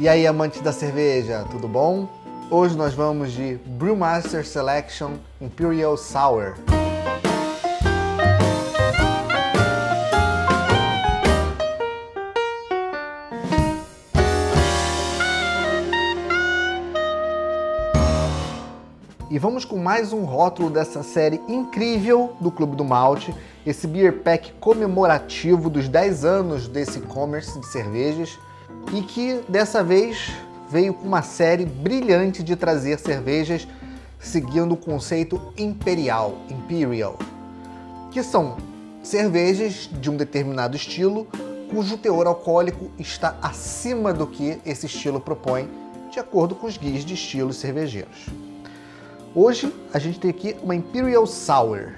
E aí, amantes da cerveja, tudo bom? Hoje nós vamos de Brewmaster Selection Imperial Sour. E vamos com mais um rótulo dessa série incrível do Clube do Malte, esse beer pack comemorativo dos 10 anos desse e-commerce de cervejas e que dessa vez veio com uma série brilhante de trazer cervejas seguindo o conceito imperial, imperial, que são cervejas de um determinado estilo cujo teor alcoólico está acima do que esse estilo propõe, de acordo com os guias de estilos cervejeiros. Hoje a gente tem aqui uma Imperial Sour,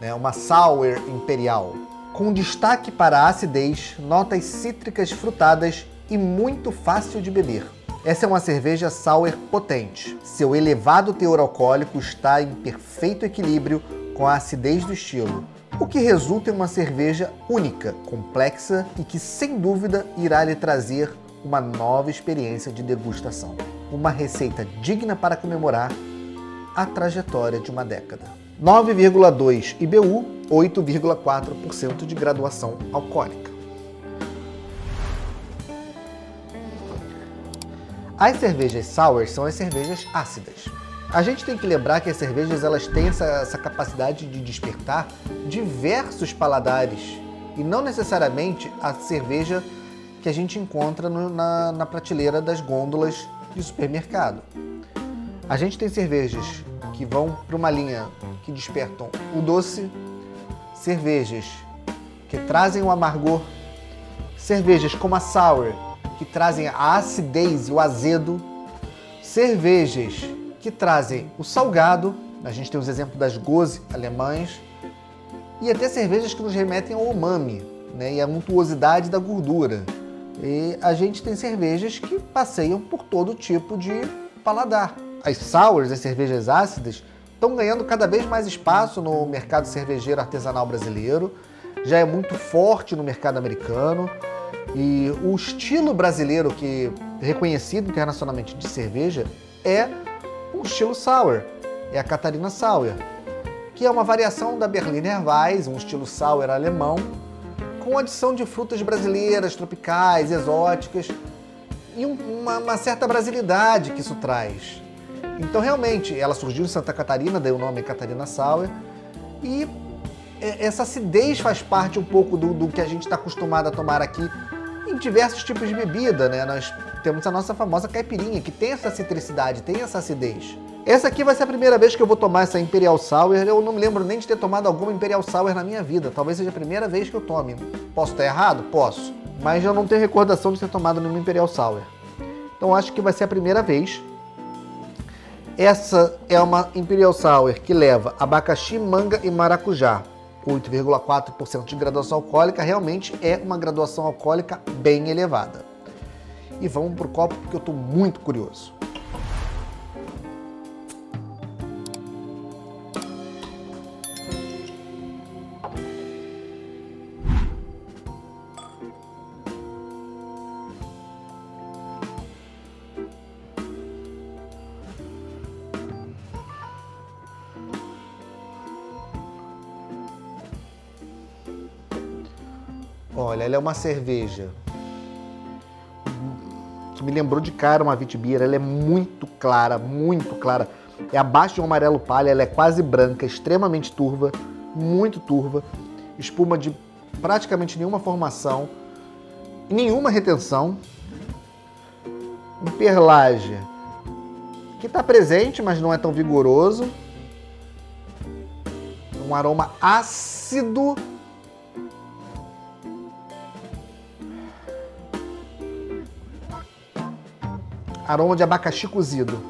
né, uma Sour Imperial, com destaque para a acidez, notas cítricas frutadas e muito fácil de beber. Essa é uma cerveja sour potente. Seu elevado teor alcoólico está em perfeito equilíbrio com a acidez do estilo, o que resulta em uma cerveja única, complexa e que sem dúvida irá lhe trazer uma nova experiência de degustação. Uma receita digna para comemorar a trajetória de uma década. 9,2 IBU, 8,4% de graduação alcoólica. As cervejas sour são as cervejas ácidas. A gente tem que lembrar que as cervejas elas têm essa, essa capacidade de despertar diversos paladares e não necessariamente a cerveja que a gente encontra no, na, na prateleira das gôndolas de supermercado. A gente tem cervejas que vão para uma linha que despertam o doce, cervejas que trazem o amargor, cervejas como a sour que trazem a acidez e o azedo, cervejas que trazem o salgado, a gente tem os exemplos das goze alemães, e até cervejas que nos remetem ao umami, né, e à untuosidade da gordura. E a gente tem cervejas que passeiam por todo tipo de paladar as sours, as cervejas ácidas, estão ganhando cada vez mais espaço no mercado cervejeiro artesanal brasileiro, já é muito forte no mercado americano. E o estilo brasileiro que reconhecido internacionalmente de cerveja é um estilo sour, é a Catarina Sour, que é uma variação da Berliner Weiss, um estilo sour alemão, com adição de frutas brasileiras, tropicais, exóticas e uma, uma certa brasilidade que isso traz. Então, realmente, ela surgiu em Santa Catarina, deu o nome Catarina Sauer, e essa acidez faz parte um pouco do, do que a gente está acostumado a tomar aqui em diversos tipos de bebida, né? Nós temos a nossa famosa caipirinha, que tem essa citricidade, tem essa acidez. Essa aqui vai ser a primeira vez que eu vou tomar essa Imperial Sour. Eu não me lembro nem de ter tomado alguma Imperial Sour na minha vida. Talvez seja a primeira vez que eu tome. Posso estar errado? Posso. Mas eu não tenho recordação de ter tomado nenhuma Imperial Sour. Então acho que vai ser a primeira vez. Essa é uma Imperial Sour que leva abacaxi, manga e maracujá. 8,4% de graduação alcoólica, realmente é uma graduação alcoólica bem elevada. E vamos para o copo porque eu estou muito curioso. Olha, ela é uma cerveja que me lembrou de cara uma Vitibir. Ela é muito clara, muito clara. É abaixo de um amarelo palha, ela é quase branca, extremamente turva, muito turva. Espuma de praticamente nenhuma formação, nenhuma retenção. Um perlage que está presente, mas não é tão vigoroso. Um aroma ácido aroma de abacaxi cozido,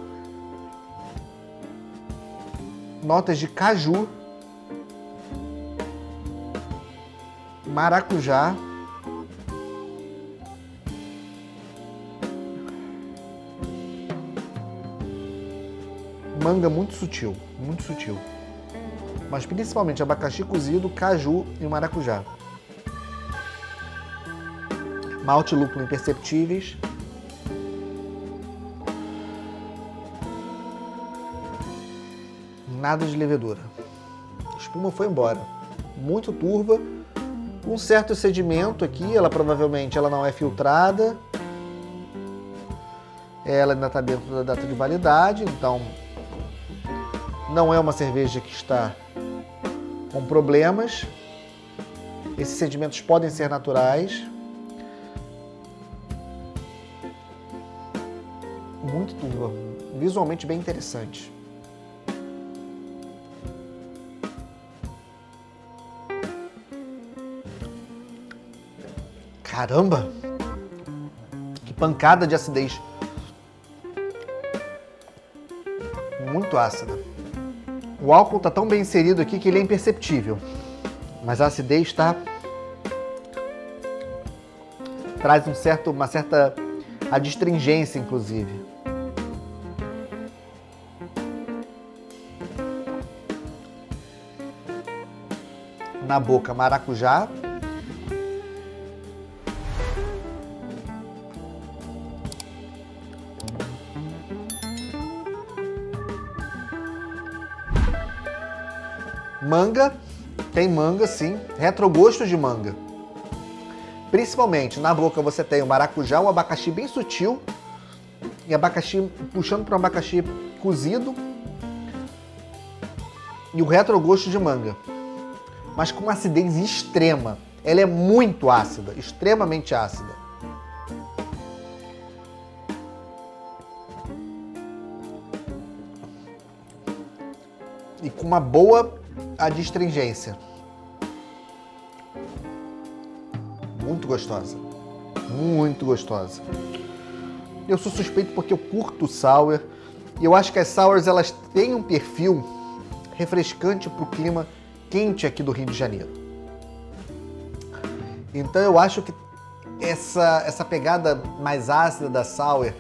notas de caju, maracujá, manga muito sutil, muito sutil. Mas principalmente abacaxi cozido, caju e maracujá. Malte lúpulo imperceptíveis, nada de levedura. A espuma foi embora. Muito turva, um certo sedimento aqui, ela provavelmente ela não é filtrada. Ela ainda está dentro da data de validade, então não é uma cerveja que está com problemas. Esses sedimentos podem ser naturais. Muito turva, visualmente bem interessante. Caramba! Que pancada de acidez. Muito ácida. O álcool está tão bem inserido aqui que ele é imperceptível. Mas a acidez está traz um certo, uma certa adstringência, inclusive. Na boca, maracujá, Manga, tem manga sim, retrogosto de manga. Principalmente na boca você tem o maracujá, o abacaxi bem sutil, e abacaxi puxando para um abacaxi cozido, e o retrogosto de manga. Mas com uma acidez extrema. Ela é muito ácida, extremamente ácida. E com uma boa a de astringência. Muito gostosa. Muito gostosa. Eu sou suspeito porque eu curto sour e eu acho que as sours elas têm um perfil refrescante para o clima quente aqui do Rio de Janeiro. Então eu acho que essa, essa pegada mais ácida da sour,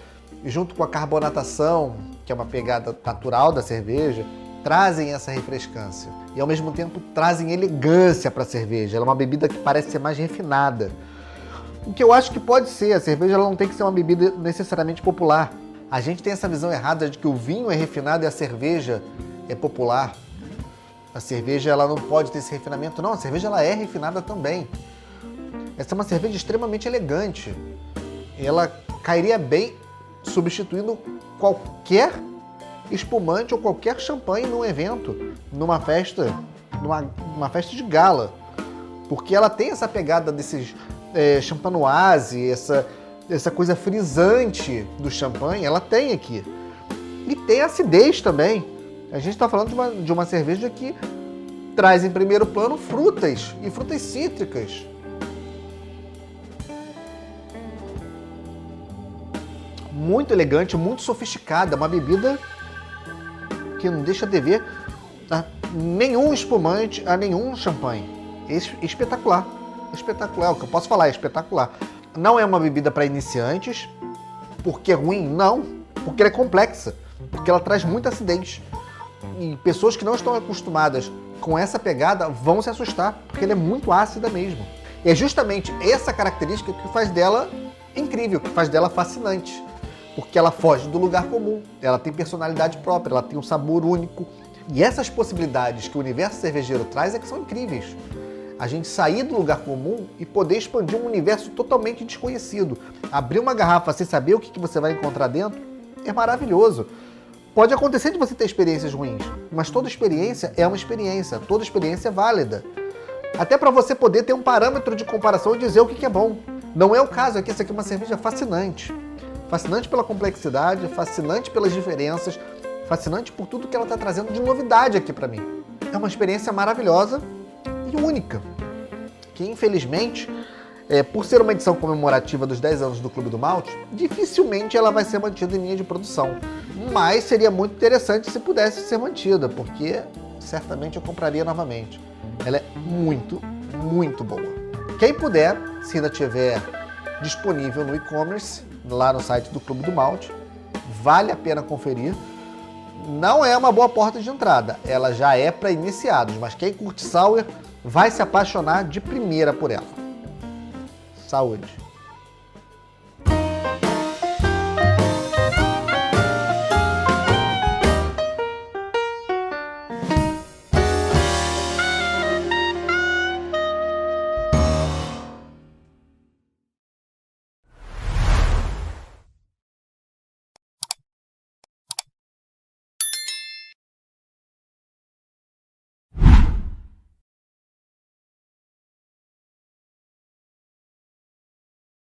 junto com a carbonatação, que é uma pegada natural da cerveja, trazem essa refrescância e ao mesmo tempo trazem elegância para a cerveja. Ela é uma bebida que parece ser mais refinada. O que eu acho que pode ser, a cerveja ela não tem que ser uma bebida necessariamente popular. A gente tem essa visão errada de que o vinho é refinado e a cerveja é popular. A cerveja ela não pode ter esse refinamento. Não, a cerveja ela é refinada também. Essa é uma cerveja extremamente elegante. Ela cairia bem substituindo qualquer espumante ou qualquer champanhe num evento, numa festa, numa, numa festa de gala. Porque ela tem essa pegada desses é, champanoise, essa, essa coisa frisante do champanhe, ela tem aqui. E tem acidez também. A gente está falando de uma, de uma cerveja que traz em primeiro plano frutas e frutas cítricas. Muito elegante, muito sofisticada, uma bebida que não deixa de ver a nenhum espumante, a nenhum champanhe. Espetacular. Espetacular. O que eu posso falar é espetacular. Não é uma bebida para iniciantes, porque é ruim? Não. Porque ela é complexa. Porque ela traz muita acidez. E pessoas que não estão acostumadas com essa pegada vão se assustar, porque ela é muito ácida mesmo. E é justamente essa característica que faz dela incrível, que faz dela fascinante porque ela foge do lugar comum, ela tem personalidade própria, ela tem um sabor único. E essas possibilidades que o universo cervejeiro traz é que são incríveis. A gente sair do lugar comum e poder expandir um universo totalmente desconhecido. Abrir uma garrafa sem saber o que você vai encontrar dentro é maravilhoso. Pode acontecer de você ter experiências ruins, mas toda experiência é uma experiência, toda experiência é válida. Até para você poder ter um parâmetro de comparação e dizer o que é bom. Não é o caso aqui, essa aqui é uma cerveja fascinante. Fascinante pela complexidade, fascinante pelas diferenças, fascinante por tudo que ela está trazendo de novidade aqui para mim. É uma experiência maravilhosa e única, que infelizmente, é, por ser uma edição comemorativa dos 10 anos do Clube do Malte, dificilmente ela vai ser mantida em linha de produção. Mas seria muito interessante se pudesse ser mantida, porque certamente eu compraria novamente. Ela é muito, muito boa. Quem puder, se ainda tiver disponível no e-commerce, lá no site do Clube do Malte. Vale a pena conferir. Não é uma boa porta de entrada, ela já é para iniciados, mas quem curte Sour vai se apaixonar de primeira por ela. Saúde!